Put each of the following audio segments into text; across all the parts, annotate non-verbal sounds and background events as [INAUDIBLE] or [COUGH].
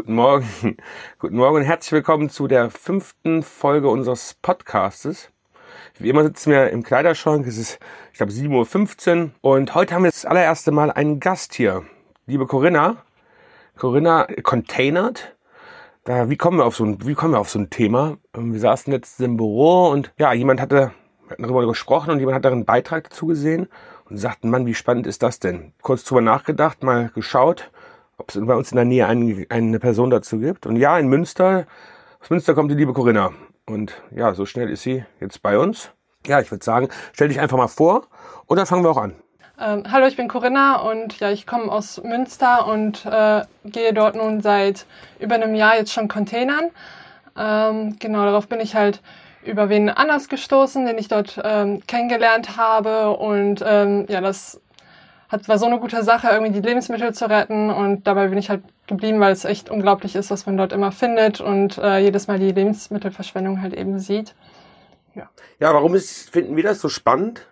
Guten Morgen. [LAUGHS] Guten Morgen und herzlich willkommen zu der fünften Folge unseres Podcastes. Wie immer sitzen wir im Kleiderschrank. Es ist, ich glaube, 7.15 Uhr. Und heute haben wir das allererste Mal einen Gast hier. Liebe Corinna. Corinna Containert. Da, wie kommen wir auf so ein, wie kommen wir auf so ein Thema? Ähm, wir saßen letztens im Büro und ja, jemand hatte, darüber gesprochen und jemand hat da einen Beitrag dazu gesehen und sagten, Mann, wie spannend ist das denn? Kurz drüber nachgedacht, mal geschaut ob es bei uns in der Nähe eine, eine Person dazu gibt. Und ja, in Münster, aus Münster kommt die liebe Corinna. Und ja, so schnell ist sie jetzt bei uns. Ja, ich würde sagen, stell dich einfach mal vor und dann fangen wir auch an. Ähm, hallo, ich bin Corinna und ja, ich komme aus Münster und äh, gehe dort nun seit über einem Jahr jetzt schon Containern. Ähm, genau, darauf bin ich halt über wen anders gestoßen, den ich dort ähm, kennengelernt habe und ähm, ja, das hat, war so eine gute Sache, irgendwie die Lebensmittel zu retten und dabei bin ich halt geblieben, weil es echt unglaublich ist, was man dort immer findet und äh, jedes Mal die Lebensmittelverschwendung halt eben sieht. Ja, ja warum ist, finden wir das so spannend?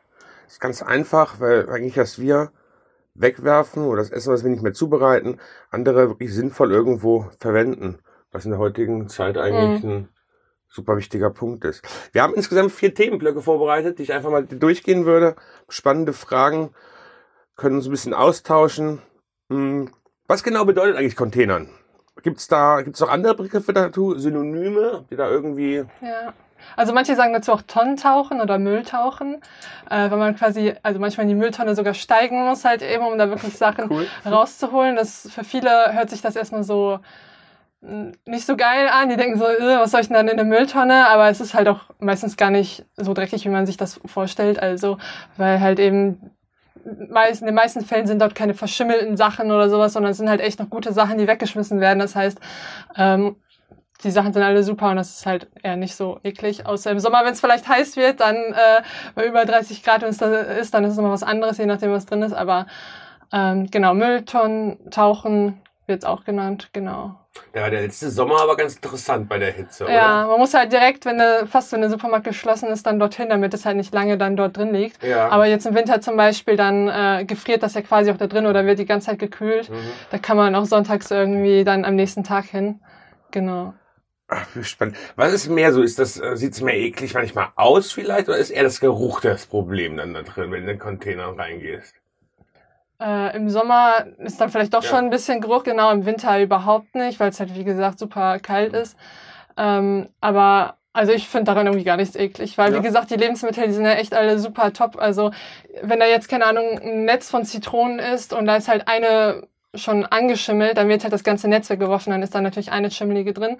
Das ist ganz einfach, weil eigentlich, dass wir wegwerfen oder das Essen, was wir nicht mehr zubereiten, andere wirklich sinnvoll irgendwo verwenden, was in der heutigen Zeit eigentlich mhm. ein super wichtiger Punkt ist. Wir haben insgesamt vier Themenblöcke vorbereitet, die ich einfach mal durchgehen würde. Spannende Fragen können uns ein bisschen austauschen. Hm, was genau bedeutet eigentlich Containern? Gibt's da, gibt's noch andere Begriffe dazu, Synonyme, die da irgendwie? Ja. Also manche sagen dazu auch Tonnentauchen oder Mülltauchen, äh, weil man quasi, also manchmal in die Mülltonne sogar steigen muss halt eben, um da wirklich [LAUGHS] Sachen cool. rauszuholen. Das für viele hört sich das erstmal so hm, nicht so geil an. Die denken so, was soll ich denn dann in der Mülltonne? Aber es ist halt auch meistens gar nicht so dreckig, wie man sich das vorstellt. Also, weil halt eben in den meisten Fällen sind dort keine verschimmelten Sachen oder sowas, sondern es sind halt echt noch gute Sachen, die weggeschmissen werden. Das heißt, ähm, die Sachen sind alle super und das ist halt eher nicht so eklig. Außer im Sommer, wenn es vielleicht heiß wird, dann äh, bei über 30 Grad wenn es da ist, dann ist es nochmal was anderes, je nachdem, was drin ist. Aber ähm, genau, Mülltonnen, Tauchen wird es auch genannt, genau. Ja, der letzte Sommer aber ganz interessant bei der Hitze, oder? Ja, man muss halt direkt, wenn der, fast wenn der Supermarkt geschlossen ist, dann dorthin, damit es halt nicht lange dann dort drin liegt. Ja. Aber jetzt im Winter zum Beispiel, dann äh, gefriert das ja quasi auch da drin oder wird die ganze Zeit gekühlt. Mhm. Da kann man auch sonntags irgendwie dann am nächsten Tag hin. Genau. Ach, wie spannend. Was ist mehr so? Ist das, äh, sieht's mehr eklig manchmal aus vielleicht oder ist eher das Geruch das Problem dann da drin, wenn du in den Container reingehst? Äh, Im Sommer ist dann vielleicht doch ja. schon ein bisschen Geruch, genau, im Winter überhaupt nicht, weil es halt, wie gesagt, super kalt ist. Ähm, aber also ich finde daran irgendwie gar nichts eklig, weil ja. wie gesagt, die Lebensmittel, die sind ja echt alle super top. Also wenn da jetzt, keine Ahnung, ein Netz von Zitronen ist und da ist halt eine schon angeschimmelt, dann wird halt das ganze Netz weggeworfen, dann ist da natürlich eine schimmelige drin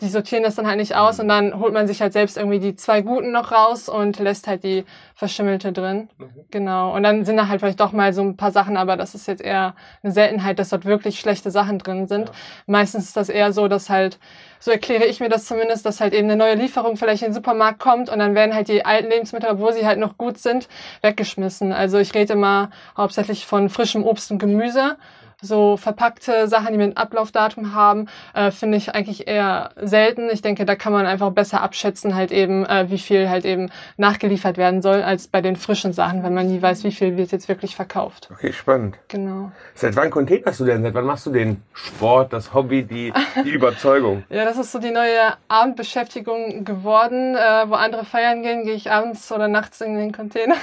die sortieren das dann halt nicht aus mhm. und dann holt man sich halt selbst irgendwie die zwei guten noch raus und lässt halt die verschimmelte drin. Mhm. Genau. Und dann sind da halt vielleicht doch mal so ein paar Sachen, aber das ist jetzt eher eine Seltenheit, dass dort wirklich schlechte Sachen drin sind. Ja. Meistens ist das eher so, dass halt, so erkläre ich mir das zumindest, dass halt eben eine neue Lieferung vielleicht in den Supermarkt kommt und dann werden halt die alten Lebensmittel, obwohl sie halt noch gut sind, weggeschmissen. Also ich rede immer hauptsächlich von frischem Obst und Gemüse so verpackte Sachen, die mit Ablaufdatum haben, äh, finde ich eigentlich eher selten. Ich denke, da kann man einfach besser abschätzen, halt eben, äh, wie viel halt eben nachgeliefert werden soll, als bei den frischen Sachen, wenn man nie weiß, wie viel wird jetzt wirklich verkauft. Okay, spannend. Genau. Seit wann containerst du denn? Seit wann machst du den Sport, das Hobby, die, die Überzeugung? [LAUGHS] ja, das ist so die neue Abendbeschäftigung geworden. Äh, wo andere feiern gehen, gehe ich abends oder nachts in den Container.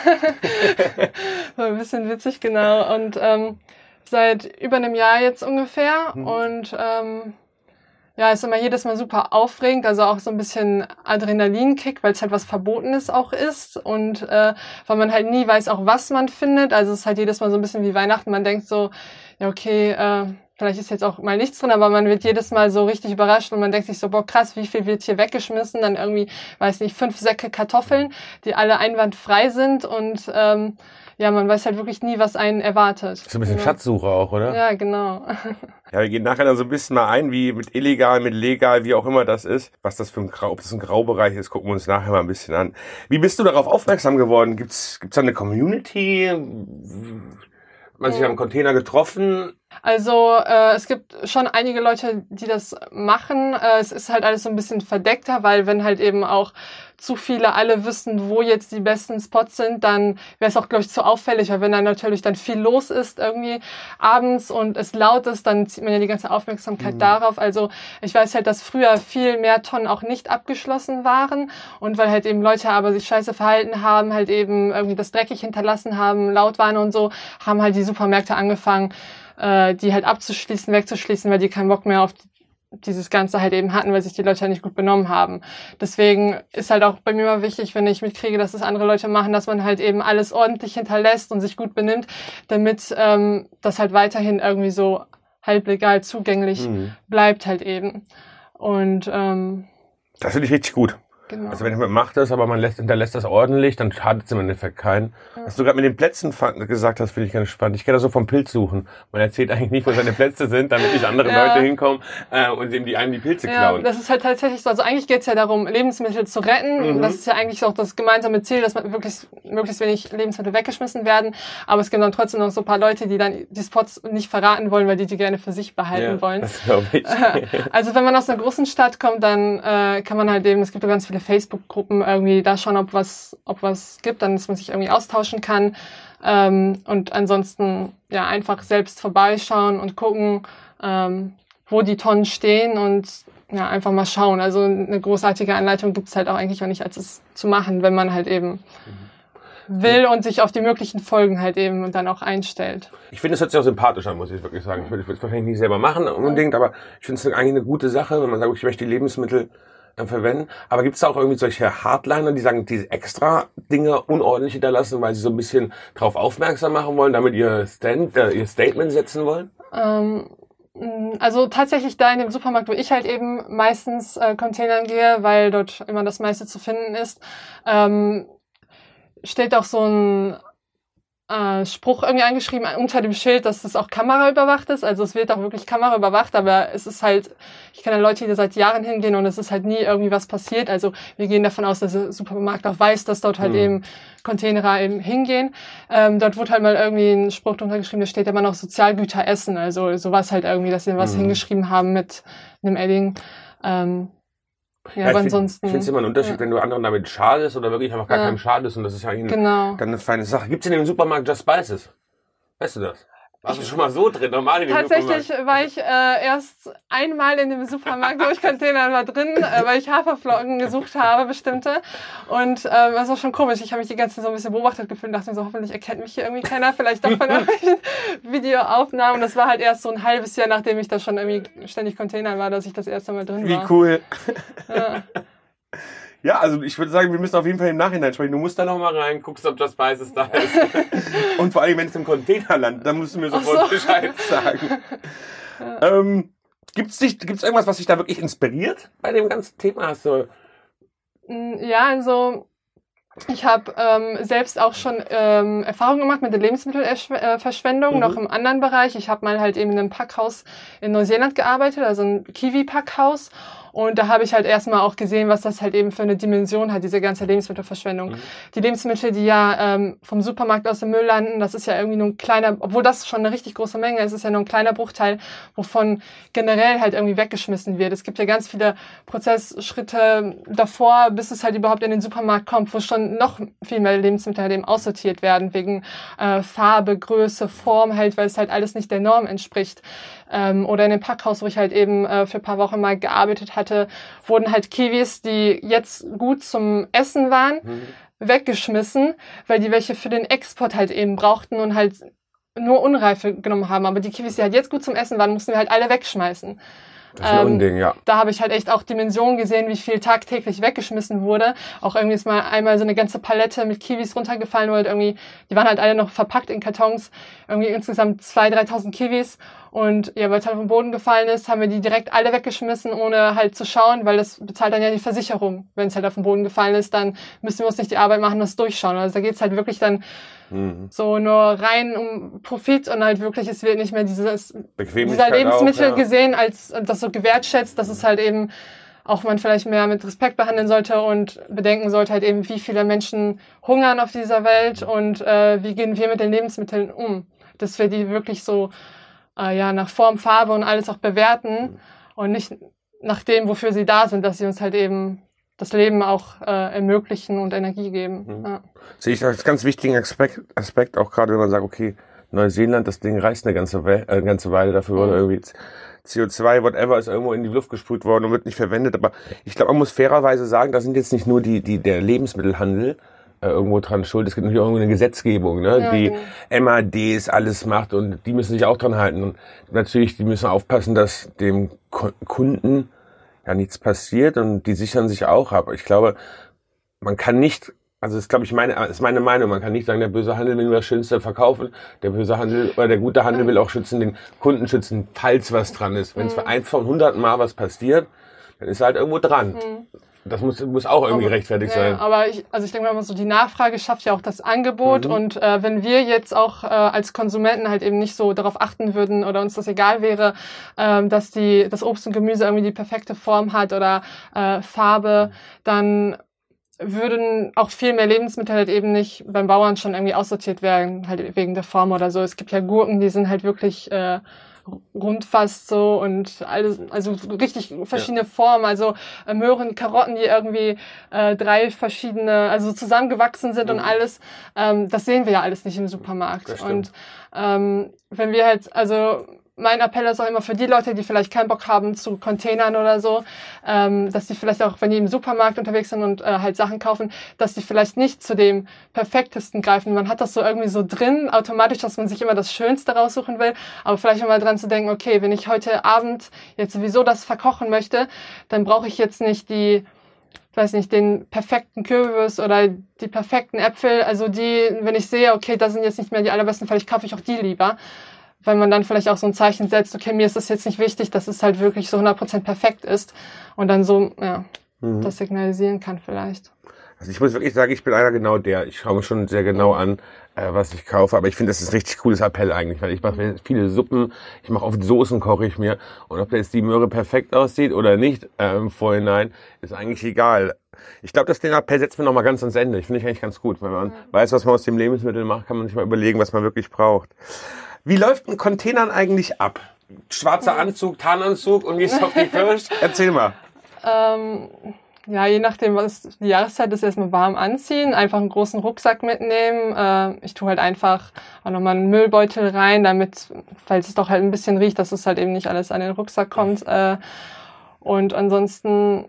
[LAUGHS] so ein bisschen witzig, genau. Und ähm, seit über einem Jahr jetzt ungefähr. Mhm. Und ähm, ja, ist immer jedes Mal super aufregend, also auch so ein bisschen Adrenalinkick, weil es halt was Verbotenes auch ist und äh, weil man halt nie weiß auch, was man findet. Also es ist halt jedes Mal so ein bisschen wie Weihnachten. Man denkt so, ja okay, äh, vielleicht ist jetzt auch mal nichts drin, aber man wird jedes Mal so richtig überrascht und man denkt sich so, boah krass, wie viel wird hier weggeschmissen? Dann irgendwie, weiß nicht, fünf Säcke Kartoffeln, die alle einwandfrei sind und ähm, ja, man weiß halt wirklich nie, was einen erwartet. So ein bisschen genau. Schatzsuche auch, oder? Ja, genau. [LAUGHS] ja, wir gehen nachher dann so ein bisschen mal ein, wie mit illegal, mit legal, wie auch immer das ist. Was das für ein Grau, ob das ein Graubereich ist, gucken wir uns nachher mal ein bisschen an. Wie bist du darauf aufmerksam geworden? Gibt's, gibt's da eine Community? Man sich am Container getroffen? Also äh, es gibt schon einige Leute, die das machen. Äh, es ist halt alles so ein bisschen verdeckter, weil wenn halt eben auch zu viele alle wüssten, wo jetzt die besten Spots sind, dann wäre es auch, glaube ich, zu auffällig, weil wenn dann natürlich dann viel los ist irgendwie abends und es laut ist, dann zieht man ja die ganze Aufmerksamkeit mhm. darauf. Also ich weiß halt, dass früher viel mehr Tonnen auch nicht abgeschlossen waren und weil halt eben Leute aber sich scheiße verhalten haben, halt eben irgendwie das dreckig hinterlassen haben, laut waren und so, haben halt die Supermärkte angefangen, äh, die halt abzuschließen, wegzuschließen, weil die keinen Bock mehr auf dieses Ganze halt eben hatten, weil sich die Leute halt nicht gut benommen haben. Deswegen ist halt auch bei mir mal wichtig, wenn ich mitkriege, dass das andere Leute machen, dass man halt eben alles ordentlich hinterlässt und sich gut benimmt, damit ähm, das halt weiterhin irgendwie so halblegal zugänglich mhm. bleibt halt eben. Und ähm, das finde ich richtig gut. Genau. Also wenn jemand macht das, aber man lässt, hinterlässt das ordentlich, dann schadet es im Endeffekt keinen. Ja. Was du gerade mit den Plätzen gesagt hast, finde ich ganz spannend. Ich kenne das so vom Pilz suchen. Man erzählt eigentlich nicht, wo seine Plätze sind, damit nicht andere ja. Leute hinkommen äh, und dem die einem die Pilze ja, klauen. Das ist halt tatsächlich so. Also eigentlich geht es ja darum, Lebensmittel zu retten. Mhm. Und das ist ja eigentlich auch das gemeinsame Ziel, dass man wirklich möglichst wenig Lebensmittel weggeschmissen werden. Aber es gibt dann trotzdem noch so ein paar Leute, die dann die Spots nicht verraten wollen, weil die die gerne für sich behalten wollen. Das ich. [LAUGHS] also wenn man aus einer großen Stadt kommt, dann äh, kann man halt eben, es gibt ja ganz viele Facebook-Gruppen irgendwie da schauen, ob was, ob was gibt, dann dass man sich irgendwie austauschen kann. Ähm, und ansonsten ja einfach selbst vorbeischauen und gucken, ähm, wo die Tonnen stehen und ja, einfach mal schauen. Also eine großartige Anleitung gibt es halt auch eigentlich auch nicht, als es zu machen, wenn man halt eben mhm. will und sich auf die möglichen Folgen halt eben dann auch einstellt. Ich finde, es hört sich auch sympathisch an, muss ich wirklich sagen. Ich würde es wahrscheinlich nicht selber machen unbedingt, aber ich finde es eigentlich eine gute Sache, wenn man sagt, ich möchte die Lebensmittel verwenden. Aber gibt es auch irgendwie solche Hardliner, die sagen, diese extra Dinge unordentlich hinterlassen, weil sie so ein bisschen drauf aufmerksam machen wollen, damit ihr, Stand, äh, ihr Statement setzen wollen? Ähm, also tatsächlich da in dem Supermarkt, wo ich halt eben meistens äh, Containern gehe, weil dort immer das meiste zu finden ist, ähm, steht auch so ein äh, Spruch irgendwie angeschrieben unter dem Schild, dass das auch kameraüberwacht ist. Also es wird auch wirklich kameraüberwacht, aber es ist halt, ich kenne Leute, die seit Jahren hingehen und es ist halt nie irgendwie was passiert. Also wir gehen davon aus, dass der Supermarkt auch weiß, dass dort halt mhm. eben Container eben hingehen. Ähm, dort wurde halt mal irgendwie ein Spruch drunter geschrieben, da steht immer noch Sozialgüter essen. Also sowas halt irgendwie, dass sie was mhm. hingeschrieben haben mit einem Edding. Ähm, ja, ja aber ich ansonsten. ich finde es immer ein Unterschied, ja. wenn du anderen damit schadest oder wirklich einfach gar ja. keinem schadest und das ist ja eigentlich genau. dann eine feine Sache. Gibt es in dem Supermarkt Just Spices? Weißt du das? Warst du schon mal so drin, normal in dem Tatsächlich war ich äh, erst einmal in dem Supermarkt, wo ich Container war drin, äh, weil ich Haferflocken gesucht habe, bestimmte. Und äh, das war schon komisch. Ich habe mich die ganze Zeit so ein bisschen beobachtet gefühlt und dachte mir so, hoffentlich erkennt mich hier irgendwie keiner, vielleicht doch von [LAUGHS] irgendwelchen Videoaufnahmen. Und das war halt erst so ein halbes Jahr, nachdem ich da schon irgendwie ständig Container war, dass ich das erste Mal drin war. Wie cool. Ja. [LAUGHS] Ja, also ich würde sagen, wir müssen auf jeden Fall im Nachhinein sprechen. Du musst da noch mal rein, guckst, ob das Spices da ist. [LAUGHS] Und vor allem, wenn es im Container landet, dann musst du mir sofort so. Bescheid sagen. ähm, gibt's dich, gibt's irgendwas, was dich da wirklich inspiriert bei dem ganzen Thema? Hast du mm, ja, also ich habe ähm, selbst auch schon ähm, Erfahrung gemacht mit der Lebensmittelverschwendung, mhm. noch im anderen Bereich. Ich habe mal halt eben in einem Packhaus in Neuseeland gearbeitet, also ein Kiwi-Packhaus. Und da habe ich halt erstmal auch gesehen, was das halt eben für eine Dimension hat, diese ganze Lebensmittelverschwendung. Mhm. Die Lebensmittel, die ja ähm, vom Supermarkt aus dem Müll landen, das ist ja irgendwie nur ein kleiner, obwohl das schon eine richtig große Menge ist, ist ja nur ein kleiner Bruchteil, wovon generell halt irgendwie weggeschmissen wird. Es gibt ja ganz viele Prozessschritte davor, bis es halt überhaupt in den Supermarkt kommt, wo schon noch viel mehr Lebensmittel halt eben aussortiert werden, wegen äh, Farbe, Größe, Form halt, weil es halt alles nicht der Norm entspricht ähm, oder in dem Packhaus, wo ich halt eben äh, für ein paar Wochen mal gearbeitet hatte, wurden halt Kiwis, die jetzt gut zum Essen waren, mhm. weggeschmissen, weil die welche für den Export halt eben brauchten und halt nur Unreife genommen haben. Aber die Kiwis, die halt jetzt gut zum Essen waren, mussten wir halt alle wegschmeißen. Das ist ein ähm, Unding, ja. Da habe ich halt echt auch Dimensionen gesehen, wie viel tagtäglich weggeschmissen wurde. Auch irgendwie ist mal einmal so eine ganze Palette mit Kiwis runtergefallen, weil halt irgendwie, die waren halt alle noch verpackt in Kartons. Irgendwie insgesamt 2.000, 3.000 Kiwis. Und ja, weil es halt den Boden gefallen ist, haben wir die direkt alle weggeschmissen, ohne halt zu schauen, weil das bezahlt dann ja die Versicherung. Wenn es halt auf den Boden gefallen ist, dann müssen wir uns nicht die Arbeit machen, das durchschauen. Also da geht's halt wirklich dann mhm. so nur rein um Profit und halt wirklich, es wird nicht mehr dieses dieser Lebensmittel auch, ja. gesehen, als das so gewertschätzt, dass es halt eben auch man vielleicht mehr mit Respekt behandeln sollte und bedenken sollte halt eben, wie viele Menschen hungern auf dieser Welt und äh, wie gehen wir mit den Lebensmitteln um. Dass wir die wirklich so äh, ja nach Form, Farbe und alles auch bewerten mhm. und nicht nach dem, wofür sie da sind, dass sie uns halt eben das Leben auch äh, ermöglichen und Energie geben. Mhm. Ja. Sehe ich als ganz wichtigen Aspekt, Aspekt auch gerade, wenn man sagt, okay, Neuseeland, das Ding reißt eine ganze, We äh, ganze Weile, dafür wurde mhm. irgendwie CO2, whatever, ist irgendwo in die Luft gesprüht worden und wird nicht verwendet. Aber ich glaube, man muss fairerweise sagen, da sind jetzt nicht nur die, die, der Lebensmittelhandel äh, irgendwo dran schuld. Es gibt natürlich auch irgendwo eine Gesetzgebung, ne, ja, die ja. MADs alles macht und die müssen sich auch dran halten. Und natürlich, die müssen aufpassen, dass dem Kunden ja nichts passiert und die sichern sich auch ab. Ich glaube, man kann nicht, also das ist, glaube ich, meine, ist meine Meinung, man kann nicht sagen, der böse Handel will nur das Schönste verkaufen, der böse Handel oder der gute Handel will auch schützen, den Kunden schützen, falls was dran ist. Wenn es für ein von hunderten Mal was passiert, dann ist er halt irgendwo dran. Mhm. Das muss, muss auch irgendwie aber, gerechtfertigt ja, sein. Aber ich, also ich denke mal so, die Nachfrage schafft ja auch das Angebot. Mhm. Und äh, wenn wir jetzt auch äh, als Konsumenten halt eben nicht so darauf achten würden oder uns das egal wäre, äh, dass die, das Obst und Gemüse irgendwie die perfekte Form hat oder äh, Farbe, dann würden auch viel mehr Lebensmittel halt eben nicht beim Bauern schon irgendwie aussortiert werden, halt wegen der Form oder so. Es gibt ja Gurken, die sind halt wirklich äh, rund fast so und alles, also richtig verschiedene ja. Formen, also äh, Möhren, Karotten, die irgendwie äh, drei verschiedene, also zusammengewachsen sind mhm. und alles. Ähm, das sehen wir ja alles nicht im Supermarkt. Und ähm, wenn wir halt, also mein Appell ist auch immer für die Leute, die vielleicht keinen Bock haben zu Containern oder so, ähm, dass die vielleicht auch, wenn die im Supermarkt unterwegs sind und äh, halt Sachen kaufen, dass die vielleicht nicht zu dem perfektesten greifen. Man hat das so irgendwie so drin, automatisch, dass man sich immer das Schönste raussuchen will, aber vielleicht mal dran zu denken, okay, wenn ich heute Abend jetzt sowieso das verkochen möchte, dann brauche ich jetzt nicht die ich weiß nicht, den perfekten Kürbis oder die perfekten Äpfel. Also die, wenn ich sehe, okay, das sind jetzt nicht mehr die allerbesten, vielleicht kaufe ich auch die lieber weil man dann vielleicht auch so ein Zeichen setzt, okay, mir ist das jetzt nicht wichtig, dass es halt wirklich so 100% perfekt ist und dann so, ja, mhm. das signalisieren kann vielleicht. Also ich muss wirklich sagen, ich bin einer genau der. Ich schaue mir schon sehr genau an, äh, was ich kaufe. Aber ich finde, das ist ein richtig cooles Appell eigentlich, weil ich mache viele Suppen, ich mache oft Soßen, koche ich mir. Und ob jetzt die Möhre perfekt aussieht oder nicht äh, im Vorhinein, ist eigentlich egal. Ich glaube, das den Appell setzt mir nochmal ganz ans Ende. Ich finde ich eigentlich ganz gut. Wenn man mhm. weiß, was man aus dem Lebensmittel macht, kann man sich mal überlegen, was man wirklich braucht. Wie läuft ein Containern eigentlich ab? Schwarzer Anzug, Tarnanzug und wie ist auf die Fürst? [LAUGHS] Erzähl mal. Ähm, ja, je nachdem, was die Jahreszeit ist, erstmal warm anziehen, einfach einen großen Rucksack mitnehmen. Äh, ich tue halt einfach auch nochmal einen Müllbeutel rein, damit, falls es doch halt ein bisschen riecht, dass es halt eben nicht alles an den Rucksack kommt. Äh, und ansonsten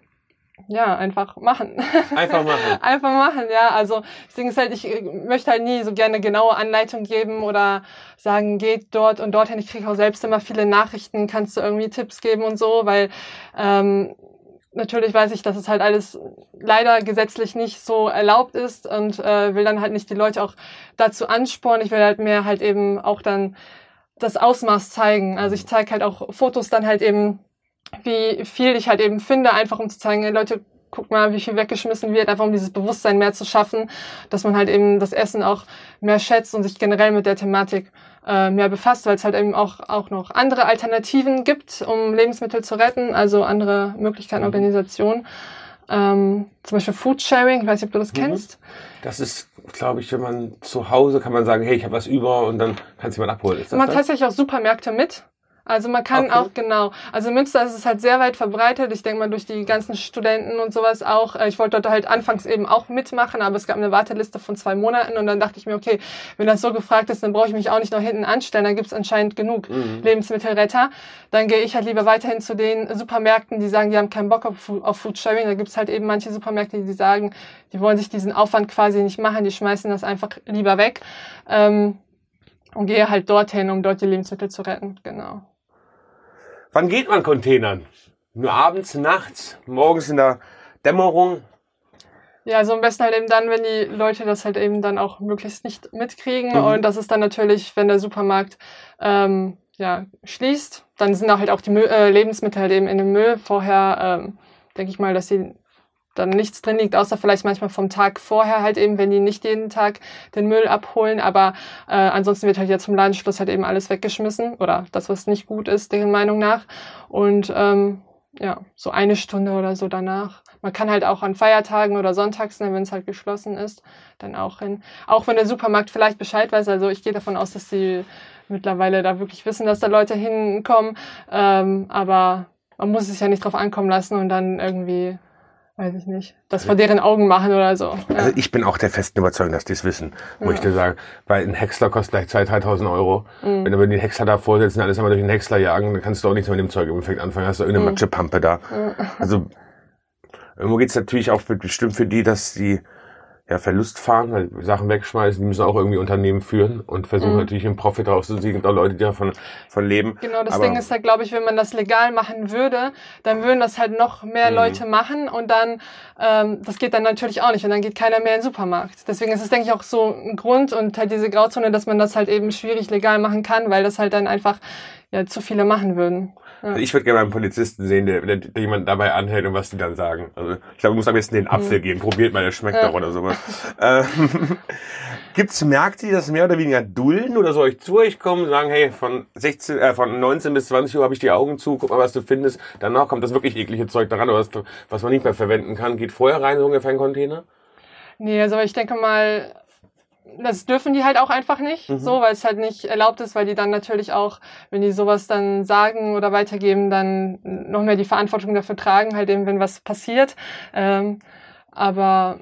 ja, einfach machen. Einfach machen. [LAUGHS] einfach machen, ja. Also das Ding ist halt, ich möchte halt nie so gerne genaue Anleitung geben oder sagen, geht dort und dorthin. Ich kriege auch selbst immer viele Nachrichten, kannst du irgendwie Tipps geben und so, weil ähm, natürlich weiß ich, dass es halt alles leider gesetzlich nicht so erlaubt ist und äh, will dann halt nicht die Leute auch dazu anspornen. Ich will halt mehr halt eben auch dann das Ausmaß zeigen. Also ich zeige halt auch Fotos dann halt eben wie viel ich halt eben finde, einfach um zu zeigen, hey Leute, guck mal, wie viel weggeschmissen wird, einfach um dieses Bewusstsein mehr zu schaffen, dass man halt eben das Essen auch mehr schätzt und sich generell mit der Thematik äh, mehr befasst, weil es halt eben auch, auch noch andere Alternativen gibt, um Lebensmittel zu retten, also andere Möglichkeiten, mhm. Organisationen. Ähm, zum Beispiel Foodsharing, ich weiß nicht, ob du das mhm. kennst. Das ist, glaube ich, wenn man zu Hause kann man sagen, hey, ich habe was über und dann kann es jemand abholen. Ist das man hat tatsächlich auch Supermärkte mit. Also man kann okay. auch, genau. Also Münster ist es halt sehr weit verbreitet. Ich denke mal durch die ganzen Studenten und sowas auch. Äh, ich wollte dort halt anfangs eben auch mitmachen, aber es gab eine Warteliste von zwei Monaten und dann dachte ich mir, okay, wenn das so gefragt ist, dann brauche ich mich auch nicht noch hinten anstellen. Dann gibt es anscheinend genug mhm. Lebensmittelretter. Dann gehe ich halt lieber weiterhin zu den Supermärkten, die sagen, die haben keinen Bock auf, auf Foodsharing. Da gibt es halt eben manche Supermärkte, die sagen, die wollen sich diesen Aufwand quasi nicht machen, die schmeißen das einfach lieber weg. Ähm, und gehe halt dorthin, um dort die Lebensmittel zu retten. Genau. Wann geht man Containern? Nur abends, nachts, morgens in der Dämmerung? Ja, also am besten halt eben dann, wenn die Leute das halt eben dann auch möglichst nicht mitkriegen. Mhm. Und das ist dann natürlich, wenn der Supermarkt ähm, ja, schließt, dann sind da halt auch die Müll, äh, Lebensmittel halt eben in dem Müll. Vorher ähm, denke ich mal, dass sie dann nichts drin liegt, außer vielleicht manchmal vom Tag vorher halt eben, wenn die nicht jeden Tag den Müll abholen. Aber äh, ansonsten wird halt jetzt zum Ladenschluss halt eben alles weggeschmissen oder das, was nicht gut ist, deren Meinung nach. Und ähm, ja, so eine Stunde oder so danach. Man kann halt auch an Feiertagen oder Sonntags, ne, wenn es halt geschlossen ist, dann auch hin. Auch wenn der Supermarkt vielleicht Bescheid weiß. Also ich gehe davon aus, dass sie mittlerweile da wirklich wissen, dass da Leute hinkommen. Ähm, aber man muss es ja nicht drauf ankommen lassen und dann irgendwie weiß ich nicht, das vor deren Augen machen oder so. Ja. Also ich bin auch der festen Überzeugung, dass die es wissen, muss ja. ich dir sagen. Weil ein Häcksler kostet gleich 2.000, 3.000 Euro. Mhm. Wenn wir den Häcksler da vorsetzen, alles einmal durch den Häcksler jagen, dann kannst du auch nichts mit dem Zeug im Endeffekt anfangen. Hast du irgendeine mhm. Matschepampe da. Mhm. Also irgendwo geht's natürlich auch bestimmt für die, dass die ja, Verlust fahren, weil Sachen wegschmeißen, die müssen auch irgendwie Unternehmen führen und versuchen mhm. natürlich einen Profit rauszuziehen. Gibt auch Leute, die davon von leben. Genau, das Aber Ding ist halt, glaube ich, wenn man das legal machen würde, dann würden das halt noch mehr mhm. Leute machen und dann, ähm, das geht dann natürlich auch nicht und dann geht keiner mehr in den Supermarkt. Deswegen ist es, denke ich, auch so ein Grund und halt diese Grauzone, dass man das halt eben schwierig legal machen kann, weil das halt dann einfach ja, zu viele machen würden. Also ich würde gerne mal einen Polizisten sehen, der, der, der jemanden dabei anhält und was die dann sagen. Also ich glaube, du musst am besten den Apfel mhm. geben. Probiert mal, der schmeckt ja. doch oder sowas. ähm, [LAUGHS] Gibt es Märkte, die das mehr oder weniger dulden oder soll ich zu euch kommen und sagen, hey, von 16, äh, von 19 bis 20 Uhr habe ich die Augen zu, guck mal, was du findest. Danach kommt das wirklich eklige Zeug daran, was, was man nicht mehr verwenden kann. Geht vorher rein so ungefähr ein Container? Nee, also ich denke mal, das dürfen die halt auch einfach nicht, mhm. so, weil es halt nicht erlaubt ist, weil die dann natürlich auch, wenn die sowas dann sagen oder weitergeben, dann noch mehr die Verantwortung dafür tragen, halt eben, wenn was passiert. Ähm, aber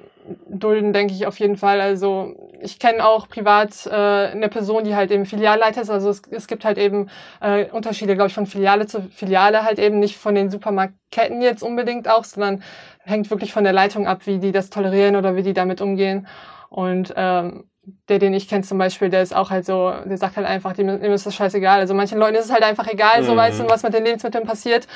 dulden denke ich auf jeden Fall. Also ich kenne auch privat äh, eine Person, die halt eben Filialleiter ist. Also es, es gibt halt eben äh, Unterschiede, glaube ich, von Filiale zu Filiale halt eben nicht von den Supermarktketten jetzt unbedingt auch, sondern hängt wirklich von der Leitung ab, wie die das tolerieren oder wie die damit umgehen. Und ähm, der, den ich kenne zum Beispiel, der ist auch halt so, der sagt halt einfach, dem, dem ist das scheißegal. Also manchen Leuten ist es halt einfach egal, mhm. so weißt du, was mit den Lebensmitteln passiert.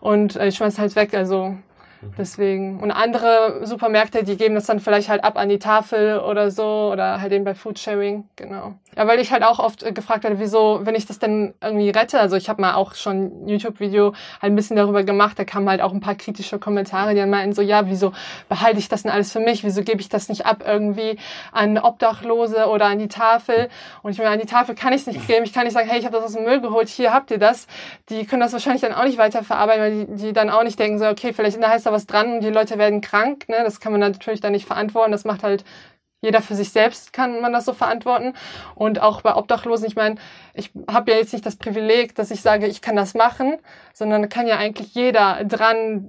Und äh, ich schmeiß halt weg. Also Mhm. Deswegen. Und andere Supermärkte, die geben das dann vielleicht halt ab an die Tafel oder so oder halt eben bei Foodsharing, genau. Ja, weil ich halt auch oft äh, gefragt werde, wieso, wenn ich das denn irgendwie rette, also ich habe mal auch schon ein YouTube-Video halt ein bisschen darüber gemacht, da kamen halt auch ein paar kritische Kommentare, die dann meinten so, ja, wieso behalte ich das denn alles für mich, wieso gebe ich das nicht ab irgendwie an Obdachlose oder an die Tafel und ich meine, an die Tafel kann ich es nicht geben, ich kann nicht sagen, hey, ich habe das aus dem Müll geholt, hier habt ihr das, die können das wahrscheinlich dann auch nicht weiterverarbeiten, weil die, die dann auch nicht denken so, okay, vielleicht heißt da was dran und die Leute werden krank. Ne? Das kann man natürlich dann nicht verantworten. Das macht halt jeder für sich selbst kann man das so verantworten. Und auch bei Obdachlosen, ich meine, ich habe ja jetzt nicht das Privileg, dass ich sage, ich kann das machen, sondern kann ja eigentlich jeder dran,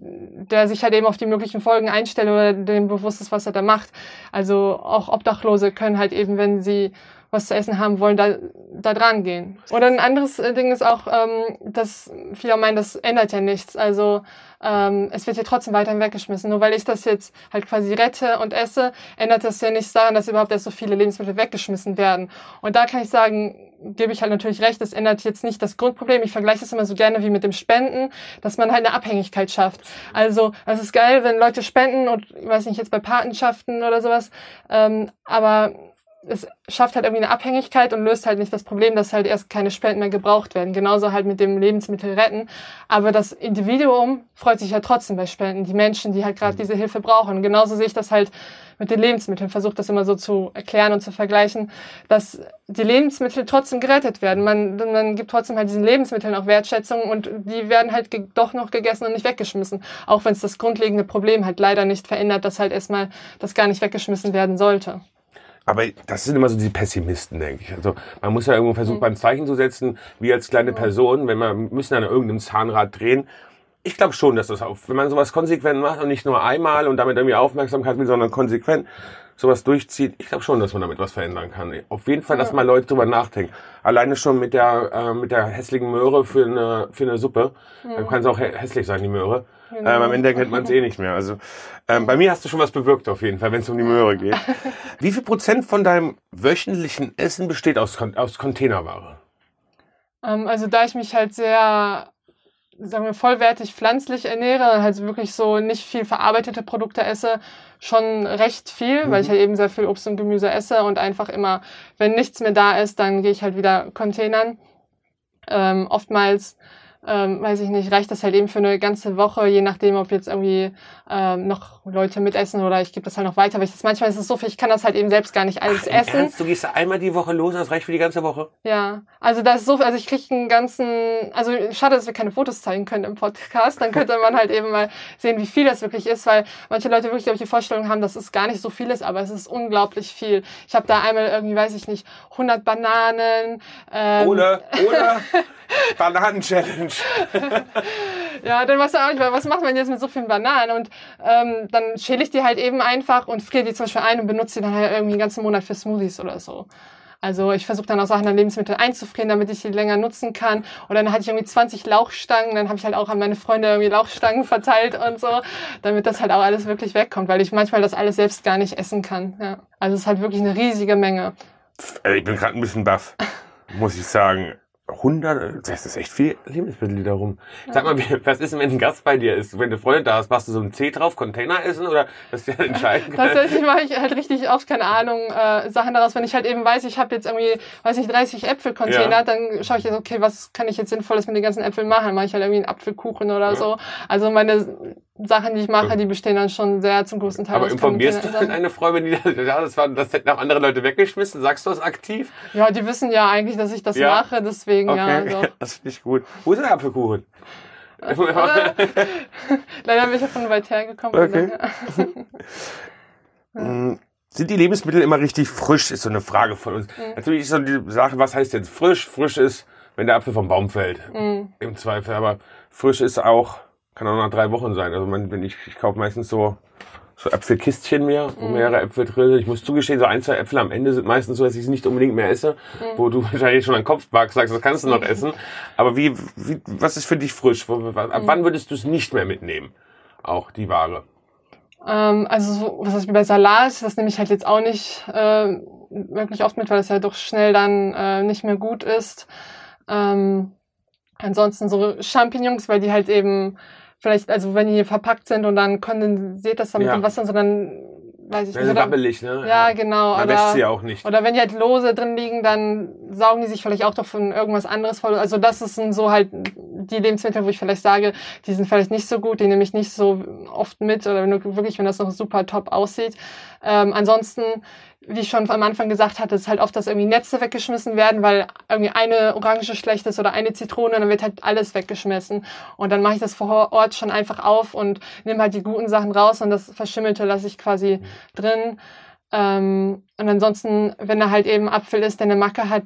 der sich halt eben auf die möglichen Folgen einstellt oder dem bewusst ist, was er da macht. Also auch Obdachlose können halt eben, wenn sie was zu essen haben wollen, da, da dran gehen. Oder ein anderes äh, Ding ist auch, ähm, dass viele meinen, das ändert ja nichts. Also ähm, es wird ja trotzdem weiterhin weggeschmissen. Nur weil ich das jetzt halt quasi rette und esse, ändert das ja nichts daran, dass überhaupt erst so viele Lebensmittel weggeschmissen werden. Und da kann ich sagen, gebe ich halt natürlich recht, das ändert jetzt nicht das Grundproblem. Ich vergleiche es immer so gerne wie mit dem Spenden, dass man halt eine Abhängigkeit schafft. Also es ist geil, wenn Leute spenden und ich weiß nicht, jetzt bei Patenschaften oder sowas, ähm, aber es schafft halt irgendwie eine Abhängigkeit und löst halt nicht das Problem, dass halt erst keine Spenden mehr gebraucht werden. Genauso halt mit dem Lebensmittel retten. Aber das Individuum freut sich ja trotzdem bei Spenden. Die Menschen, die halt gerade mhm. diese Hilfe brauchen. Genauso sehe ich das halt mit den Lebensmitteln. Versuche das immer so zu erklären und zu vergleichen, dass die Lebensmittel trotzdem gerettet werden. Man, man gibt trotzdem halt diesen Lebensmitteln auch Wertschätzung und die werden halt doch noch gegessen und nicht weggeschmissen. Auch wenn es das grundlegende Problem halt leider nicht verändert, dass halt erstmal das gar nicht weggeschmissen werden sollte. Aber das sind immer so die Pessimisten, denke ich. Also man muss ja irgendwo versuchen, mhm. ein Zeichen zu setzen, wie als kleine Person, wenn man müssen an irgendeinem Zahnrad drehen. Ich glaube schon, dass das auch, wenn man sowas konsequent macht und nicht nur einmal und damit irgendwie Aufmerksamkeit will, sondern konsequent sowas durchzieht, ich glaube schon, dass man damit was verändern kann. Auf jeden Fall, dass mal Leute drüber nachdenken. Alleine schon mit der äh, mit der hässlichen Möhre für eine für eine Suppe, mhm. dann kann es auch hässlich sein die Möhre. Genau. Ähm, am Ende kennt man es eh nicht mehr. Also ähm, bei mir hast du schon was bewirkt auf jeden Fall, wenn es um die Möhre geht. [LAUGHS] Wie viel Prozent von deinem wöchentlichen Essen besteht aus, aus Containerware? Ähm, also da ich mich halt sehr sagen wir, vollwertig pflanzlich ernähre und halt wirklich so nicht viel verarbeitete Produkte esse, schon recht viel, mhm. weil ich halt eben sehr viel Obst und Gemüse esse und einfach immer, wenn nichts mehr da ist, dann gehe ich halt wieder Containern. Ähm, oftmals ähm, weiß ich nicht, reicht das halt eben für eine ganze Woche, je nachdem, ob jetzt irgendwie ähm, noch Leute mitessen oder ich gebe das halt noch weiter. Weil ich das, manchmal ist es so viel, ich kann das halt eben selbst gar nicht alles Ach, essen. Ernst? Du gehst einmal die Woche los, das reicht für die ganze Woche? Ja, also das ist so, also ich kriege einen ganzen, also schade, dass wir keine Fotos zeigen können im Podcast, dann könnte man halt eben mal sehen, wie viel das wirklich ist, weil manche Leute wirklich, glaube ich, die Vorstellung haben, dass es gar nicht so viel ist, aber es ist unglaublich viel. Ich habe da einmal irgendwie, weiß ich nicht, 100 Bananen. Ähm, oder, oder [LAUGHS] Bananen-Challenge. [LAUGHS] ja, dann weißt du auch nicht, was macht man jetzt mit so vielen Bananen? Und ähm, dann schäle ich die halt eben einfach und friere die zum Beispiel ein und benutze die dann halt irgendwie den ganzen Monat für Smoothies oder so. Also ich versuche dann auch Sachen an Lebensmittel einzufrieren, damit ich sie länger nutzen kann. Und dann hatte ich irgendwie 20 Lauchstangen, dann habe ich halt auch an meine Freunde irgendwie Lauchstangen [LAUGHS] verteilt und so, damit das halt auch alles wirklich wegkommt, weil ich manchmal das alles selbst gar nicht essen kann. Ja. Also es ist halt wirklich eine riesige Menge. Äh, ich bin gerade ein bisschen baff, muss ich sagen. 100, das ist echt viel Lebensmittel darum. Sag mal, was ist denn, wenn ein Gast bei dir ist? Wenn du Freunde da hast, machst du so ein C drauf, Container essen oder was du entscheiden kannst? Tatsächlich mache ich halt richtig oft, keine Ahnung, äh, Sachen daraus. Wenn ich halt eben weiß, ich habe jetzt irgendwie, weiß nicht, 30 Äpfelcontainer, ja. dann schaue ich jetzt, okay, was kann ich jetzt Sinnvolles mit den ganzen Äpfeln machen? Mache ich halt irgendwie einen Apfelkuchen oder ja. so. Also meine Sachen, die ich mache, die bestehen dann schon sehr zum größten Teil. Aber informierst du denn eine Freundin, die da, das war, das hätten auch andere Leute weggeschmissen? Sagst du das aktiv? Ja, die wissen ja eigentlich, dass ich das ja. mache, deswegen okay. ja. So. [LAUGHS] Das finde ich gut. Wo ist der Apfelkuchen? [LAUGHS] Leider bin ich ja von weit hergekommen. Okay. [LAUGHS] Mm, sind die Lebensmittel immer richtig frisch, ist so eine Frage von uns. Mhm. Natürlich ist so die Sache, was heißt jetzt frisch? Frisch ist, wenn der Apfel vom Baum fällt. Mhm. Im Zweifel. Aber frisch ist auch, kann auch nach drei Wochen sein. Also man, wenn ich, ich kaufe meistens so so Äpfelkistchen mehr, wo mhm. mehrere Äpfel drin sind. Ich muss zugestehen, so ein, zwei Äpfel am Ende sind meistens so, dass ich sie nicht unbedingt mehr esse, mhm. wo du [LAUGHS] wahrscheinlich schon an Kopf sagst, das kannst du noch essen. Aber wie, wie was ist für dich frisch? Ab mhm. wann würdest du es nicht mehr mitnehmen? Auch die Ware. Ähm, also so, was ist wie bei Salat, das nehme ich halt jetzt auch nicht äh, wirklich oft mit, weil es ja doch schnell dann äh, nicht mehr gut ist. Ähm, ansonsten so Champignons, weil die halt eben vielleicht, also wenn die verpackt sind und dann kondensiert das dann mit dem Wasser, sondern weiß ich nicht. Oder, wabbelig, ne? Ja, genau. Man wäscht sie auch nicht. Oder wenn die halt lose drin liegen, dann saugen die sich vielleicht auch doch von irgendwas anderes voll. Also das sind so halt die Lebensmittel, wo ich vielleicht sage, die sind vielleicht nicht so gut, die nehme ich nicht so oft mit oder wenn du, wirklich, wenn das noch super top aussieht. Ähm, ansonsten wie ich schon am Anfang gesagt hatte, ist halt oft, dass irgendwie Netze weggeschmissen werden, weil irgendwie eine Orange schlecht ist oder eine Zitrone, dann wird halt alles weggeschmissen. Und dann mache ich das vor Ort schon einfach auf und nehme halt die guten Sachen raus und das Verschimmelte lasse ich quasi drin. Ähm, und ansonsten, wenn da halt eben Apfel ist, der eine Macke hat,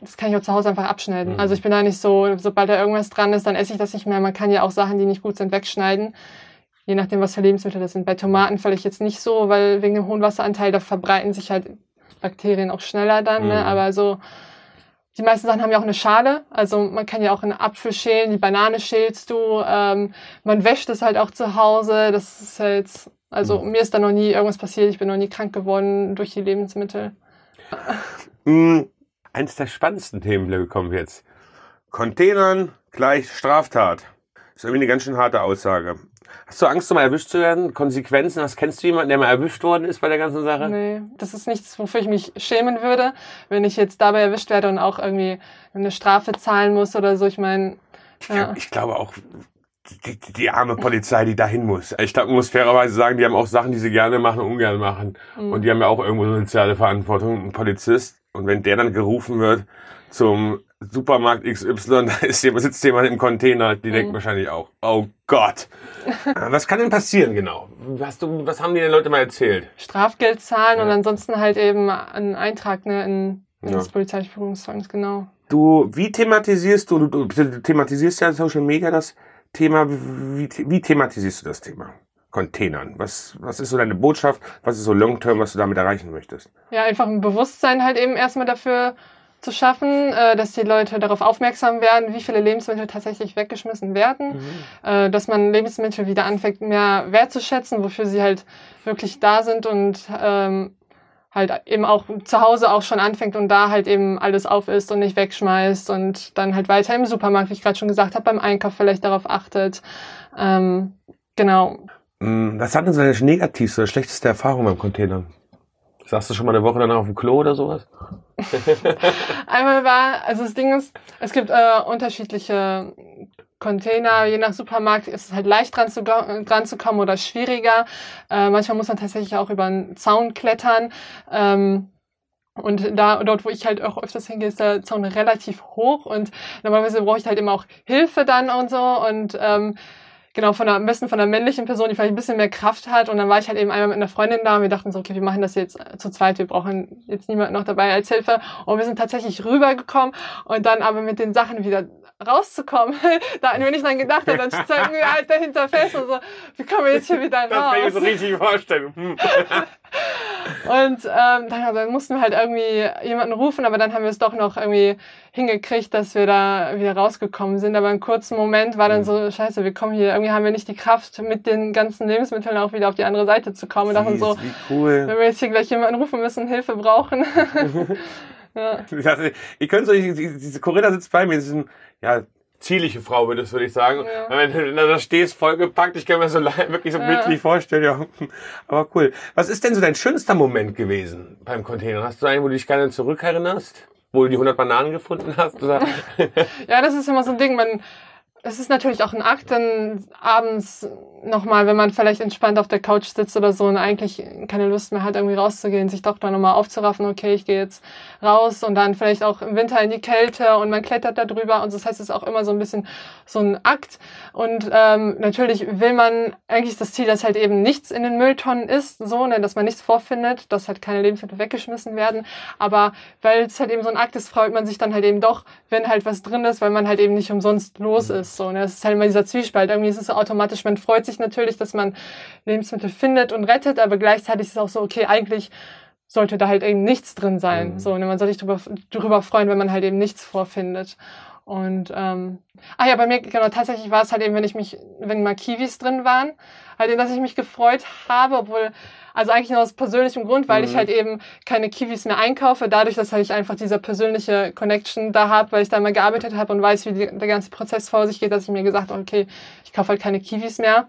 das kann ich auch zu Hause einfach abschneiden. Mhm. Also ich bin da nicht so, sobald da irgendwas dran ist, dann esse ich das nicht mehr. Man kann ja auch Sachen, die nicht gut sind, wegschneiden je nachdem, was für Lebensmittel das sind. Bei Tomaten vielleicht jetzt nicht so, weil wegen dem hohen Wasseranteil, da verbreiten sich halt Bakterien auch schneller dann. Ne? Mhm. Ne? Aber so, die meisten Sachen haben ja auch eine Schale. Also man kann ja auch einen Apfel schälen, die Banane schälst du. Ähm, man wäscht es halt auch zu Hause. Das ist halt, also mhm. mir ist da noch nie irgendwas passiert. Ich bin noch nie krank geworden durch die Lebensmittel. Mhm. Eines der spannendsten Themen kommen wir jetzt. Containern gleich Straftat. Das ist irgendwie eine ganz schön harte Aussage. Hast du Angst, mal erwischt zu werden? Konsequenzen? Was kennst du jemanden, der mal erwischt worden ist bei der ganzen Sache? Nee, das ist nichts, wofür ich mich schämen würde, wenn ich jetzt dabei erwischt werde und auch irgendwie eine Strafe zahlen muss oder so. Ich meine. Ja. Ich, ich glaube auch, die, die arme Polizei, die dahin muss. Ich glaube, man muss fairerweise sagen, die haben auch Sachen, die sie gerne machen und ungern machen. Mhm. Und die haben ja auch irgendwo so soziale Verantwortung. Ein Polizist. Und wenn der dann gerufen wird zum Supermarkt XY, [LAUGHS] da ist jemand, sitzt jemand im Container, die mhm. denkt wahrscheinlich auch, oh Gott. Äh, was kann denn passieren genau? Was, du, was haben die den Leute mal erzählt? Strafgeld zahlen ja. und ansonsten halt eben einen Eintrag ne, in, in ja. das polizeiliche genau. Du, wie thematisierst du, du, du thematisierst ja in Social Media das Thema, wie, wie thematisierst du das Thema? Containern? Was, was ist so deine Botschaft? Was ist so Long-Term, was du damit erreichen möchtest? Ja, einfach ein Bewusstsein halt eben erstmal dafür zu schaffen, äh, dass die Leute darauf aufmerksam werden, wie viele Lebensmittel tatsächlich weggeschmissen werden, mhm. äh, dass man Lebensmittel wieder anfängt, mehr wertzuschätzen, wofür sie halt wirklich da sind und ähm, halt eben auch zu Hause auch schon anfängt und da halt eben alles auf ist und nicht wegschmeißt und dann halt weiter im Supermarkt, wie ich gerade schon gesagt habe, beim Einkauf vielleicht darauf achtet. Ähm, genau. Mm, was hat denn seine negativste oder schlechteste Erfahrung beim Containern? Sagst du schon mal eine Woche danach auf dem Klo oder sowas? [LAUGHS] Einmal war, also das Ding ist, es gibt äh, unterschiedliche Container, je nach Supermarkt ist es halt leicht dran zu, dran zu kommen oder schwieriger. Äh, manchmal muss man tatsächlich auch über einen Zaun klettern. Ähm, und da, dort, wo ich halt auch öfters hingehe, ist der Zaun relativ hoch und normalerweise brauche ich halt immer auch Hilfe dann und so und ähm, genau, von der, am besten von der männlichen Person, die vielleicht ein bisschen mehr Kraft hat. Und dann war ich halt eben einmal mit einer Freundin da und wir dachten so, okay, wir machen das jetzt zu zweit, wir brauchen jetzt niemanden noch dabei als Hilfe. Und wir sind tatsächlich rübergekommen und dann aber mit den Sachen wieder rauszukommen. [LAUGHS] da wenn ich dann gedacht habe, dann stecken wir halt dahinter fest und so, wie kommen wir jetzt hier wieder raus? Das kann ich mir so richtig vorstellen. Hm. [LAUGHS] Und ähm, dann, dann, mussten wir halt irgendwie jemanden rufen, aber dann haben wir es doch noch irgendwie hingekriegt, dass wir da wieder rausgekommen sind. Aber im kurzen Moment war dann mhm. so, scheiße, wir kommen hier, irgendwie haben wir nicht die Kraft, mit den ganzen Lebensmitteln auch wieder auf die andere Seite zu kommen. Und dachten so, cool. wenn wir jetzt hier gleich jemanden rufen müssen, Hilfe brauchen. [LAUGHS] ja. Ihr könnt euch, diese Corinna sitzt bei mir, diesen, ja, zierliche Frau, würde ich sagen. Ja. Wenn du da stehst, vollgepackt, ich kann mir so [LAUGHS] wirklich so ja. bildlich vorstellen, ja. Aber cool. Was ist denn so dein schönster Moment gewesen beim Container? Hast du einen, wo du dich gerne zurückerinnerst? Wo du die 100 Bananen gefunden hast? Oder? [LAUGHS] ja, das ist immer so ein Ding. Man, es ist natürlich auch ein Akt, dann abends nochmal, wenn man vielleicht entspannt auf der Couch sitzt oder so und eigentlich keine Lust mehr hat, irgendwie rauszugehen, sich doch dann nochmal aufzuraffen, okay, ich gehe jetzt raus und dann vielleicht auch im Winter in die Kälte und man klettert da drüber und das heißt, es ist auch immer so ein bisschen so ein Akt. Und ähm, natürlich will man eigentlich das Ziel, dass halt eben nichts in den Mülltonnen ist, so, ne, dass man nichts vorfindet, dass halt keine Lebensmittel weggeschmissen werden, aber weil es halt eben so ein Akt ist, freut man sich dann halt eben doch, wenn halt was drin ist, weil man halt eben nicht umsonst los ist, so, ne, das ist halt immer dieser Zwiespalt, irgendwie ist es so automatisch, man freut sich natürlich, dass man Lebensmittel findet und rettet, aber gleichzeitig ist es auch so, okay, eigentlich sollte da halt eben nichts drin sein. Mhm. So, ne, man soll sich darüber, darüber freuen, wenn man halt eben nichts vorfindet. Und ähm, ah ja, bei mir genau tatsächlich war es halt eben, wenn ich mich, wenn mal Kiwis drin waren, halt eben, dass ich mich gefreut habe, obwohl also eigentlich nur aus persönlichem Grund, weil mhm. ich halt eben keine Kiwis mehr einkaufe, dadurch, dass halt ich einfach diese persönliche Connection da habe, weil ich da mal gearbeitet habe und weiß, wie die, der ganze Prozess vor sich geht, dass ich mir gesagt habe, okay, ich kaufe halt keine Kiwis mehr.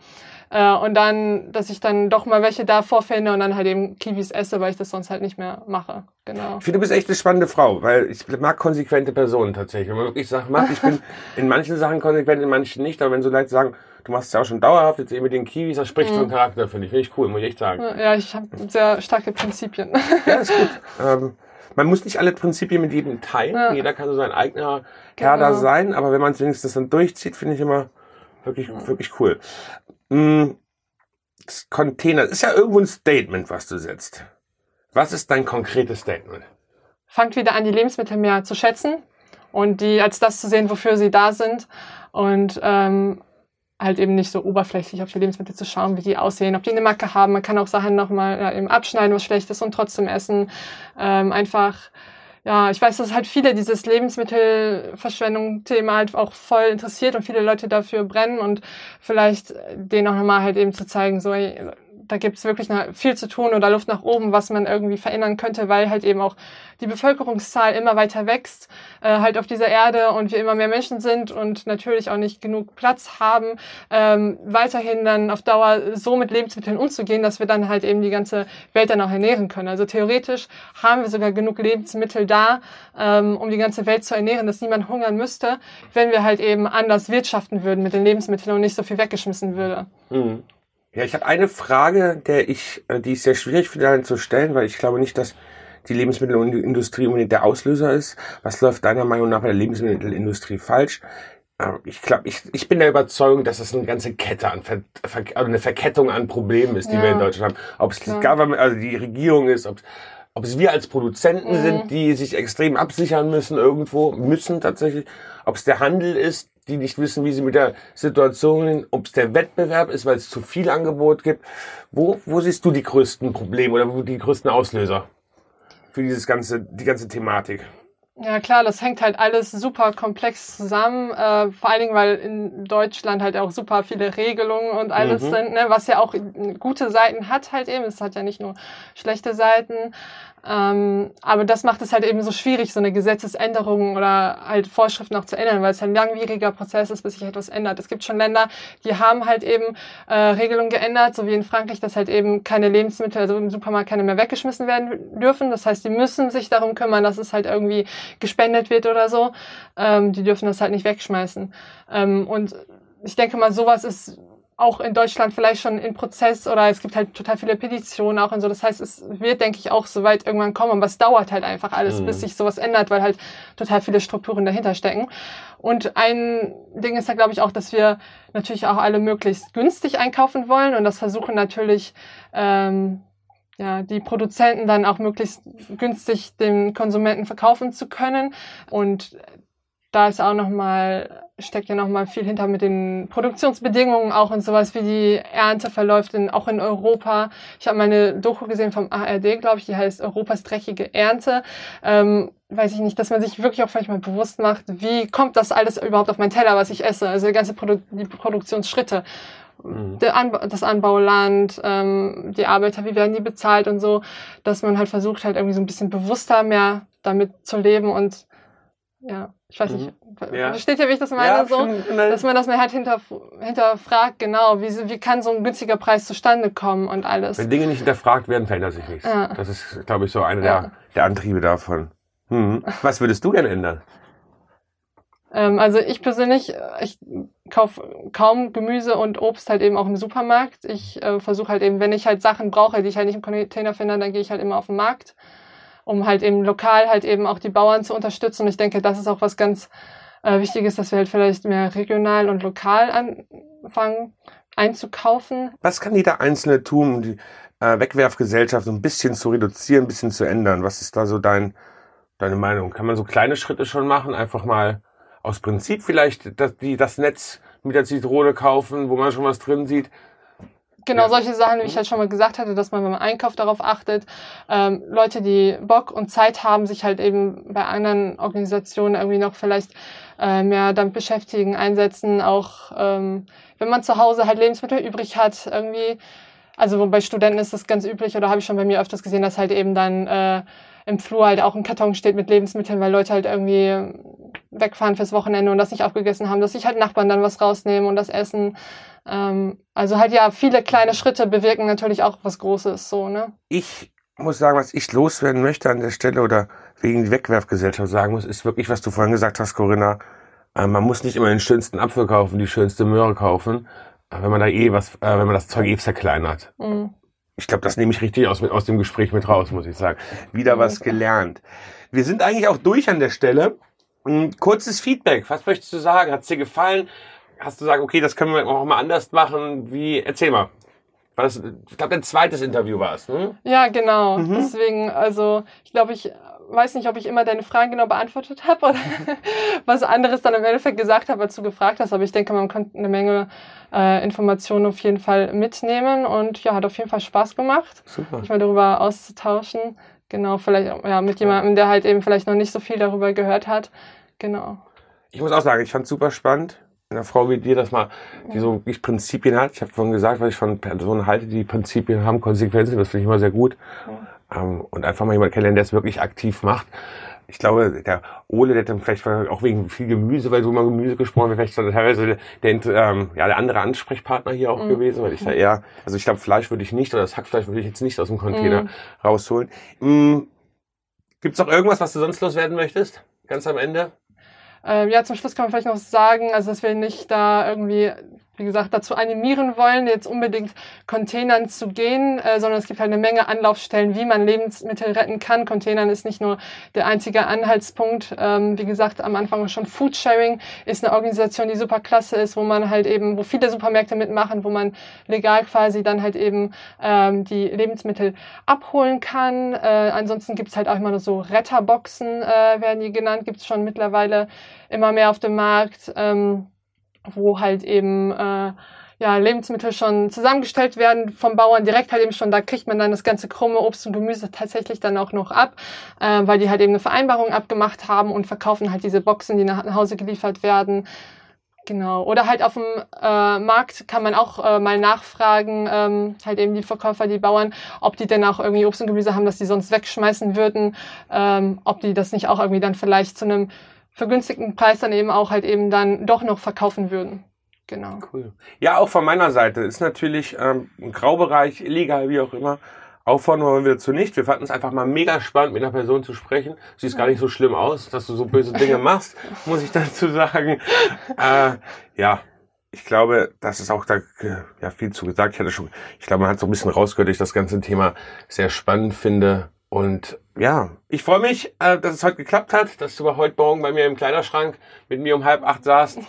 Äh, und dann, dass ich dann doch mal welche da vorfinde und dann halt eben Kiwis esse, weil ich das sonst halt nicht mehr mache. Genau. Ich finde, du bist echt eine spannende Frau, weil ich mag konsequente Personen tatsächlich. Wenn man wirklich sagt, mag, ich bin [LAUGHS] in manchen Sachen konsequent, in manchen nicht, aber wenn so Leute sagen, du machst es ja auch schon dauerhaft, jetzt eben mit den Kiwis, das spricht mhm. von Charakter, finde ich. Finde ich cool, muss ich echt sagen. Ja, ich habe sehr starke Prinzipien. Ja, ist gut. [LAUGHS] Ähm, man muss nicht alle Prinzipien mit jedem teilen. Ja. Jeder kann so sein eigener Kader genau. sein, aber wenn man es wenigstens dann durchzieht, finde ich immer wirklich, wirklich cool. Mhm. Das Container ist ja irgendwo ein Statement, was du setzt. Was ist dein konkretes Statement? Fangt wieder an, die Lebensmittel mehr zu schätzen und die als das zu sehen, wofür sie da sind. Und ähm, halt eben nicht so oberflächlich auf die Lebensmittel zu schauen, wie die aussehen, ob die eine Macke haben. Man kann auch Sachen nochmal ja, eben abschneiden, was schlecht ist und trotzdem essen. Ähm, einfach, ja, ich weiß, dass halt viele dieses Lebensmittelverschwendung-Thema halt auch voll interessiert und viele Leute dafür brennen und vielleicht denen auch nochmal halt eben zu zeigen, so, ey, da gibt es wirklich viel zu tun oder Luft nach oben, was man irgendwie verändern könnte, weil halt eben auch die Bevölkerungszahl immer weiter wächst, äh, halt auf dieser Erde und wir immer mehr Menschen sind und natürlich auch nicht genug Platz haben, ähm, weiterhin dann auf Dauer so mit Lebensmitteln umzugehen, dass wir dann halt eben die ganze Welt dann auch ernähren können. Also theoretisch haben wir sogar genug Lebensmittel da, ähm, um die ganze Welt zu ernähren, dass niemand hungern müsste, wenn wir halt eben anders wirtschaften würden mit den Lebensmitteln und nicht so viel weggeschmissen würde. Mhm. Ja, ich habe eine Frage, der ich, äh, die ich sehr schwierig finde zu stellen, weil ich glaube nicht, dass die Lebensmittelindustrie unbedingt der Auslöser ist. Was läuft deiner Meinung nach bei der Lebensmittelindustrie falsch? Äh, ich glaube, ich, ich bin der Überzeugung, dass es eine ganze Kette an Ver, Ver, also eine Verkettung an Problemen ist, die ja. wir in Deutschland haben. Ob es ja. Government, also die Regierung ist, ob ob es wir als Produzenten mhm. sind, die sich extrem absichern müssen irgendwo, müssen tatsächlich, ob es der Handel ist, die nicht wissen, wie sie mit der Situation, ob es der Wettbewerb ist, weil es zu viel Angebot gibt. Wo, wo siehst du die größten Probleme oder die größten Auslöser für dieses ganze, die ganze Thematik? Ja klar, das hängt halt alles super komplex zusammen, äh, vor allen Dingen, weil in Deutschland halt auch super viele Regelungen und alles mhm. sind, ne, was ja auch gute Seiten hat halt eben, es hat ja nicht nur schlechte Seiten, ähm, aber das macht es halt eben so schwierig, so eine Gesetzesänderung oder halt Vorschriften auch zu ändern, weil es ein langwieriger Prozess ist, bis sich etwas ändert. Es gibt schon Länder, die haben halt eben äh, Regelungen geändert, so wie in Frankreich, dass halt eben keine Lebensmittel, also im Supermarkt keine mehr weggeschmissen werden dürfen. Das heißt, die müssen sich darum kümmern, dass es halt irgendwie gespendet wird oder so. Ähm, die dürfen das halt nicht wegschmeißen. Ähm, und ich denke mal, sowas ist auch in Deutschland vielleicht schon in Prozess oder es gibt halt total viele Petitionen auch und so. Das heißt, es wird, denke ich, auch so weit irgendwann kommen, aber es dauert halt einfach alles, mhm. bis sich sowas ändert, weil halt total viele Strukturen dahinter stecken. Und ein Ding ist ja, glaube ich, auch, dass wir natürlich auch alle möglichst günstig einkaufen wollen und das versuchen natürlich ähm, ja, die Produzenten dann auch möglichst günstig dem Konsumenten verkaufen zu können. Und da ist auch nochmal, steckt ja nochmal viel hinter mit den Produktionsbedingungen auch und sowas, wie die Ernte verläuft, in, auch in Europa. Ich habe meine Doku gesehen vom ARD, glaube ich, die heißt Europas dreckige Ernte. Ähm, weiß ich nicht, dass man sich wirklich auch manchmal bewusst macht, wie kommt das alles überhaupt auf meinen Teller, was ich esse, also die ganze Produ die Produktionsschritte. Mhm. Anba das Anbauland, ähm, die Arbeiter, wie werden die bezahlt und so, dass man halt versucht halt irgendwie so ein bisschen bewusster mehr damit zu leben und ja, ich weiß nicht, mhm. ja. versteht ihr, wie ich das meine? Ja, so, dass man das mal halt hinter, hinterfragt, genau, wie, wie kann so ein günstiger Preis zustande kommen und alles. Wenn Dinge nicht hinterfragt werden, verändert sich nichts. Ja. Das ist, glaube ich, so einer ja. der, der Antriebe davon. Hm. Was würdest du denn ändern? Ähm, also ich persönlich, ich kaufe kaum Gemüse und Obst halt eben auch im Supermarkt. Ich äh, versuche halt eben, wenn ich halt Sachen brauche, die ich halt nicht im Container finde, dann gehe ich halt immer auf den Markt, um halt eben lokal halt eben auch die Bauern zu unterstützen. Und ich denke, das ist auch was ganz äh, Wichtiges, dass wir halt vielleicht mehr regional und lokal anfangen einzukaufen. Was kann jeder Einzelne tun, um die äh, Wegwerfgesellschaft so ein bisschen zu reduzieren, ein bisschen zu ändern? Was ist da so dein, deine Meinung? Kann man so kleine Schritte schon machen? Einfach mal aus Prinzip vielleicht das, die, das Netz mit der Zitrone kaufen, wo man schon was drin sieht. Genau, ja. solche Sachen, wie ich halt schon mal gesagt hatte, dass man beim Einkauf darauf achtet. Ähm, Leute, die Bock und Zeit haben, sich halt eben bei anderen Organisationen irgendwie noch vielleicht äh, mehr damit beschäftigen, einsetzen. Auch ähm, wenn man zu Hause halt Lebensmittel übrig hat, irgendwie. Also bei Studenten ist das ganz üblich oder habe ich schon bei mir öfters gesehen, dass halt eben dann äh, im Flur halt auch ein Karton steht mit Lebensmitteln, weil Leute halt irgendwie wegfahren fürs Wochenende und das nicht aufgegessen haben, dass sich halt Nachbarn dann was rausnehmen und das essen. Ähm, also halt ja, viele kleine Schritte bewirken natürlich auch was Großes, so, ne? Ich muss sagen, was ich loswerden möchte an der Stelle oder wegen die Wegwerfgesellschaft sagen muss, ist wirklich, was du vorhin gesagt hast, Corinna. Äh, man muss nicht immer den schönsten Apfel kaufen, die schönste Möhre kaufen, äh, wenn man da eh was, äh, wenn man das Zeug eh zerkleinert. Mhm ich glaube, das nehme ich richtig aus, aus dem Gespräch mit raus, muss ich sagen. Wieder was gelernt. Wir sind eigentlich auch durch an der Stelle. Ein hm, kurzes Feedback. Was möchtest du sagen? Hat es dir gefallen? Hast du gesagt, okay, das können wir auch mal anders machen? Wie? Erzähl mal. War das, ich glaube, dein zweites Interview war es, ne? Ja, genau. Mhm. Deswegen, also, ich glaube, ich weiß nicht, ob ich immer deine Fragen genau beantwortet habe oder [LAUGHS] was anderes dann im Endeffekt gesagt habe, als du gefragt hast. Aber ich denke, man konnte eine Menge äh, Informationen auf jeden Fall mitnehmen und ja, hat auf jeden Fall Spaß gemacht, Super. mich mal darüber auszutauschen. Genau, vielleicht ja, mit jemandem, der halt eben vielleicht noch nicht so viel darüber gehört hat. Genau. Ich muss auch sagen, ich fand es super spannend. Eine Frau wie dir, dass man die so wirklich Prinzipien hat. Ich habe vorhin gesagt, was ich von Personen halte, die Prinzipien haben, Konsequenzen, das finde ich immer sehr gut. Ja. Ähm, und einfach mal jemanden kennenlernen, der es wirklich aktiv macht ich glaube, der Ole, der dann vielleicht auch wegen viel Gemüse, weil du mal Gemüse gesprochen hast, vielleicht teilweise der, ähm, ja, der andere Ansprechpartner hier auch mhm. gewesen, weil ich da eher, also ich glaube, Fleisch würde ich nicht, oder das Hackfleisch würde ich jetzt nicht aus dem Container mhm. rausholen. Mhm. Gibt es noch irgendwas, was du sonst loswerden möchtest? Ganz am Ende? Ähm, ja, zum Schluss kann man vielleicht noch sagen, also dass wir nicht da irgendwie wie gesagt, dazu animieren wollen, jetzt unbedingt Containern zu gehen, äh, sondern es gibt halt eine Menge Anlaufstellen, wie man Lebensmittel retten kann. Containern ist nicht nur der einzige Anhaltspunkt. Ähm, wie gesagt, am Anfang schon Foodsharing ist eine Organisation, die super klasse ist, wo man halt eben, wo viele Supermärkte mitmachen, wo man legal quasi dann halt eben ähm, die Lebensmittel abholen kann. Äh, ansonsten gibt's halt auch immer nur so Retterboxen, äh, werden die genannt, gibt's schon mittlerweile immer mehr auf dem Markt. Ähm, wo halt eben äh, ja, Lebensmittel schon zusammengestellt werden vom Bauern direkt halt eben schon, da kriegt man dann das ganze krumme Obst und Gemüse tatsächlich dann auch noch ab, äh, weil die halt eben eine Vereinbarung abgemacht haben und verkaufen halt diese Boxen, die nach Hause geliefert werden. Genau. Oder halt auf dem äh, Markt kann man auch äh, mal nachfragen, ähm, halt eben die Verkäufer, die Bauern, ob die denn auch irgendwie Obst und Gemüse haben, das die sonst wegschmeißen würden, ähm, ob die das nicht auch irgendwie dann vielleicht zu einem vergünstigten Preis dann eben auch halt eben dann doch noch verkaufen würden. Genau. Cool. Ja, auch von meiner Seite ist natürlich ähm, ein Graubereich, illegal, wie auch immer. Auffordern wollen wir dazu nicht. Wir fanden es einfach mal mega spannend, mit einer Person zu sprechen. Sieht gar nicht so schlimm aus, dass du so böse Dinge machst, [LAUGHS] muss ich dazu sagen. Äh, ja, ich glaube, das ist auch da ja, viel zu gesagt. Ich hatte schon, ich glaube, man hat so ein bisschen rausgehört, dass ich das ganze Thema sehr spannend finde. Und ja, ich freue mich, äh, dass es heute geklappt hat, dass du heute Morgen bei mir im Kleiderschrank mit mir um halb acht saßt.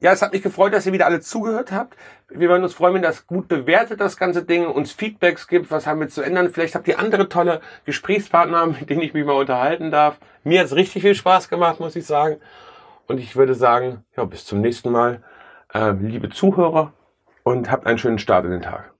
Ja, es hat mich gefreut, dass ihr wieder alle zugehört habt. Wir würden uns freuen, wenn das gut bewertet, das ganze Ding, uns Feedbacks gibt, was haben wir zu ändern. Vielleicht habt ihr andere tolle Gesprächspartner, mit denen ich mich mal unterhalten darf. Mir hat es richtig viel Spaß gemacht, muss ich sagen. Und ich würde sagen, ja, bis zum nächsten Mal, äh, liebe Zuhörer und habt einen schönen Start in den Tag.